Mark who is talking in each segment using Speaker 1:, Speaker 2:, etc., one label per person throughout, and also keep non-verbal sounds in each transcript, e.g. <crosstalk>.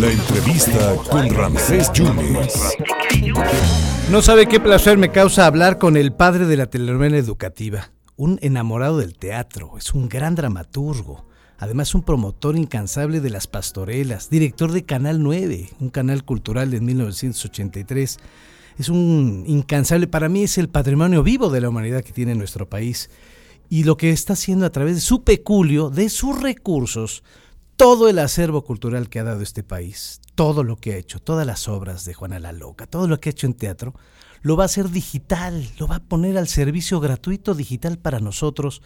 Speaker 1: La entrevista con Ramsés Yunes.
Speaker 2: No sabe qué placer me causa hablar con el padre de la telenovela educativa, un enamorado del teatro, es un gran dramaturgo, además un promotor incansable de las pastorelas, director de Canal 9, un canal cultural de 1983. Es un incansable, para mí es el patrimonio vivo de la humanidad que tiene nuestro país y lo que está haciendo a través de su peculio, de sus recursos, todo el acervo cultural que ha dado este país, todo lo que ha hecho, todas las obras de Juana la Loca, todo lo que ha hecho en teatro, lo va a hacer digital, lo va a poner al servicio gratuito digital para nosotros.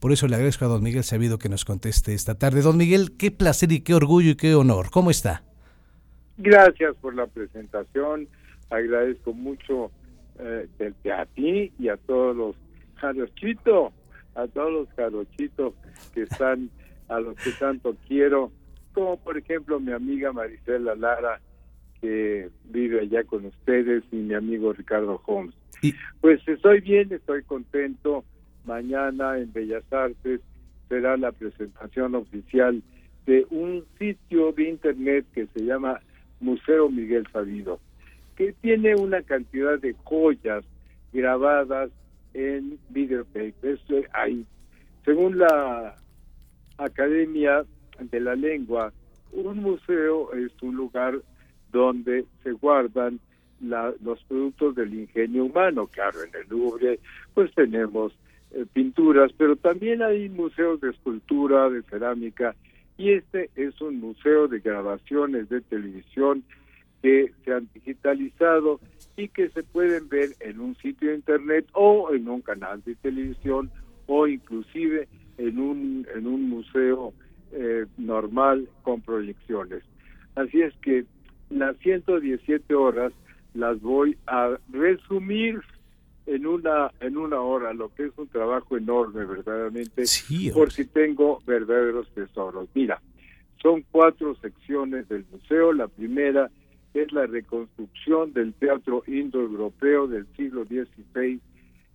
Speaker 2: Por eso le agradezco a don Miguel Sabido que nos conteste esta tarde. Don Miguel, qué placer y qué orgullo y qué honor. ¿Cómo está?
Speaker 3: Gracias por la presentación. Agradezco mucho eh, a ti y a todos los jarochitos a todos los jarochitos que están, a los que tanto quiero, como por ejemplo mi amiga Marisela Lara, que vive allá con ustedes, y mi amigo Ricardo Holmes. Pues estoy bien, estoy contento. Mañana en Bellas Artes será la presentación oficial de un sitio de internet que se llama Museo Miguel Sabido, que tiene una cantidad de joyas grabadas en videotape. Esto hay, según la Academia de la Lengua, un museo es un lugar donde se guardan los productos del ingenio humano. Claro, en el Louvre pues tenemos eh, pinturas, pero también hay museos de escultura, de cerámica, y este es un museo de grabaciones de televisión que se han digitalizado y que se pueden ver en un sitio de internet o en un canal de televisión o inclusive en un en un museo eh, normal con proyecciones. Así es que las 117 horas las voy a resumir en una en una hora, lo que es un trabajo enorme verdaderamente, por si tengo verdaderos tesoros. Mira, son cuatro secciones del museo. La primera es la reconstrucción del teatro indoeuropeo del siglo XVI,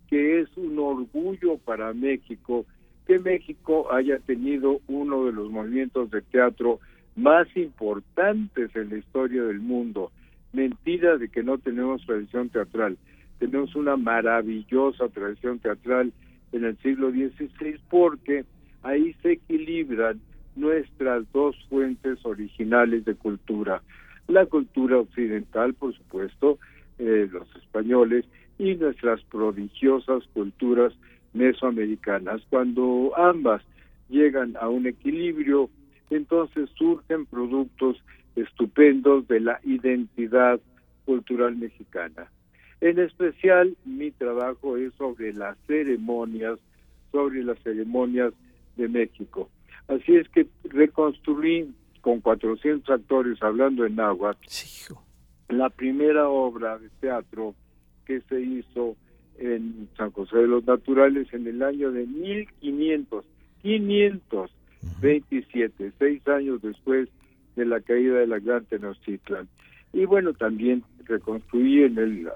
Speaker 3: que es un orgullo para México que México haya tenido uno de los movimientos de teatro más importantes en la historia del mundo. Mentira de que no tenemos tradición teatral. Tenemos una maravillosa tradición teatral en el siglo XVI porque ahí se equilibran nuestras dos fuentes originales de cultura, la cultura occidental, por supuesto, eh, los españoles, y nuestras prodigiosas culturas mesoamericanas. Cuando ambas llegan a un equilibrio, entonces surgen productos estupendos de la identidad cultural mexicana. En especial, mi trabajo es sobre las ceremonias, sobre las ceremonias de México. Así es que reconstruí con 400 actores hablando en náhuatl, la primera obra de teatro que se hizo en San José de los Naturales en el año de 1500, 527, seis años después de la caída de la Gran Tenochtitlan. Y bueno, también reconstruí en el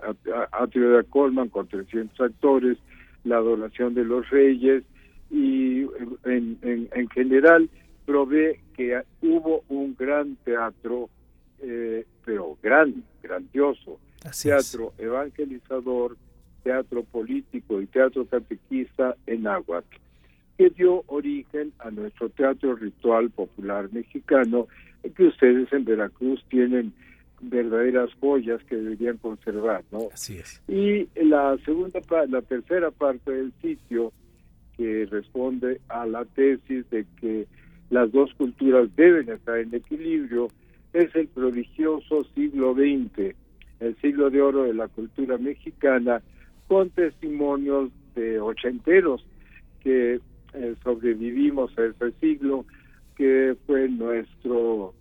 Speaker 3: atrio de Colman con 300 actores la adoración de los reyes y en, en, en general probé que hubo un gran teatro, eh, pero gran, grandioso, teatro evangelizador, teatro político y teatro catequista en Aguac, que dio origen a nuestro teatro ritual popular mexicano, que ustedes en Veracruz tienen verdaderas joyas que deberían conservar, ¿no?
Speaker 2: Así es.
Speaker 3: Y la segunda, la tercera parte del sitio que responde a la tesis de que las dos culturas deben estar en equilibrio, es el prodigioso siglo XX, el siglo de oro de la cultura mexicana, con testimonios de ochenteros que eh, sobrevivimos a ese siglo, que fue nuestro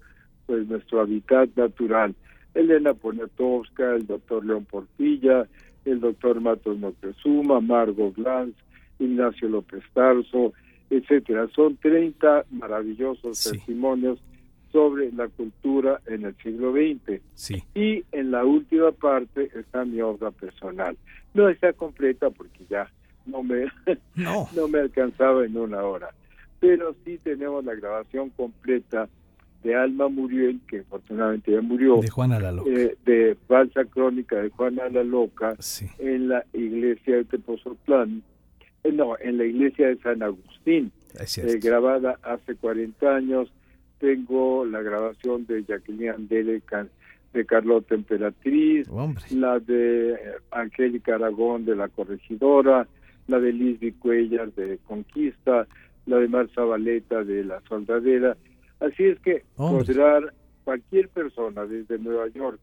Speaker 3: pues nuestro hábitat natural. Elena Poniatowska, el doctor León Portilla, el doctor Matos Moctezuma, Margot Glantz, Ignacio López Tarso, etcétera. Son 30 maravillosos testimonios sobre la cultura en el siglo XX.
Speaker 2: Sí.
Speaker 3: Y en la última parte está mi obra personal. No está completa porque ya no me <laughs> no. me alcanzaba en una hora, pero sí tenemos la grabación completa de Alma Muriel, que afortunadamente ya murió,
Speaker 2: de Juana la Loca,
Speaker 3: eh, de falsa crónica de Juana la Loca,
Speaker 2: sí.
Speaker 3: en la iglesia de Tepozotlán, eh, no, en la iglesia de San Agustín, eh, grabada hace 40 años. Tengo la grabación de Jacqueline Andere Can- de Carlota Emperatriz,
Speaker 2: Hombre,
Speaker 3: la de eh, Angélica Aragón de La Corregidora, la de Liz Cuellar de Conquista, la de Marza Valeta de La Soldadera. Así es que
Speaker 2: Hombre.
Speaker 3: podrá cualquier persona, desde Nueva York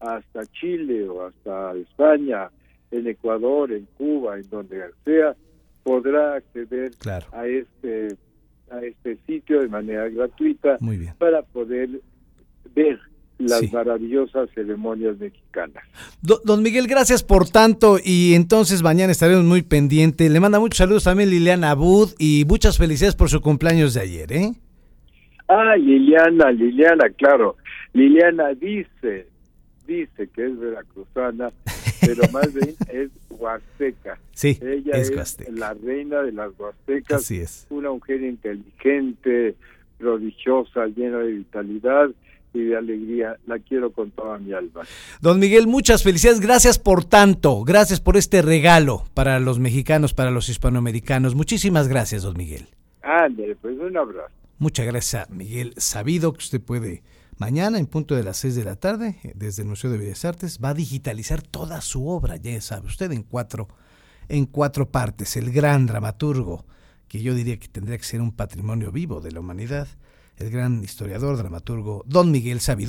Speaker 3: hasta Chile o hasta España, en Ecuador, en Cuba, en donde sea, podrá acceder
Speaker 2: claro,
Speaker 3: a este a este sitio de manera gratuita
Speaker 2: muy bien.
Speaker 3: para poder ver las
Speaker 2: Sí.
Speaker 3: maravillosas ceremonias mexicanas.
Speaker 2: Do- don Miguel, gracias por tanto y entonces mañana estaremos muy pendientes. Le manda muchos saludos también Liliana Abud y muchas felicidades por su cumpleaños de ayer, ¿eh?
Speaker 3: Ah, Liliana, Liliana, claro. Liliana dice, dice que es veracruzana, pero más bien <laughs> es huasteca.
Speaker 2: Sí,
Speaker 3: Ella es
Speaker 2: huasteca.
Speaker 3: la reina de las huastecas,
Speaker 2: Así es.
Speaker 3: una mujer inteligente, prodigiosa, llena de vitalidad y de alegría. La quiero con toda mi alma.
Speaker 2: Don Miguel, muchas felicidades. Gracias por tanto. Gracias por este regalo para los mexicanos, para los hispanoamericanos. Muchísimas gracias, don Miguel.
Speaker 3: Ándale, pues un abrazo.
Speaker 2: Muchas gracias a Miguel Sabido, que usted puede mañana en punto de las 6 de la tarde, eh, desde el Museo de Bellas Artes, va a digitalizar toda su obra, ya sabe usted, en cuatro, en cuatro partes. El gran dramaturgo, que yo diría que tendría que ser un patrimonio vivo de la humanidad, el gran historiador, dramaturgo, don Miguel Sabido.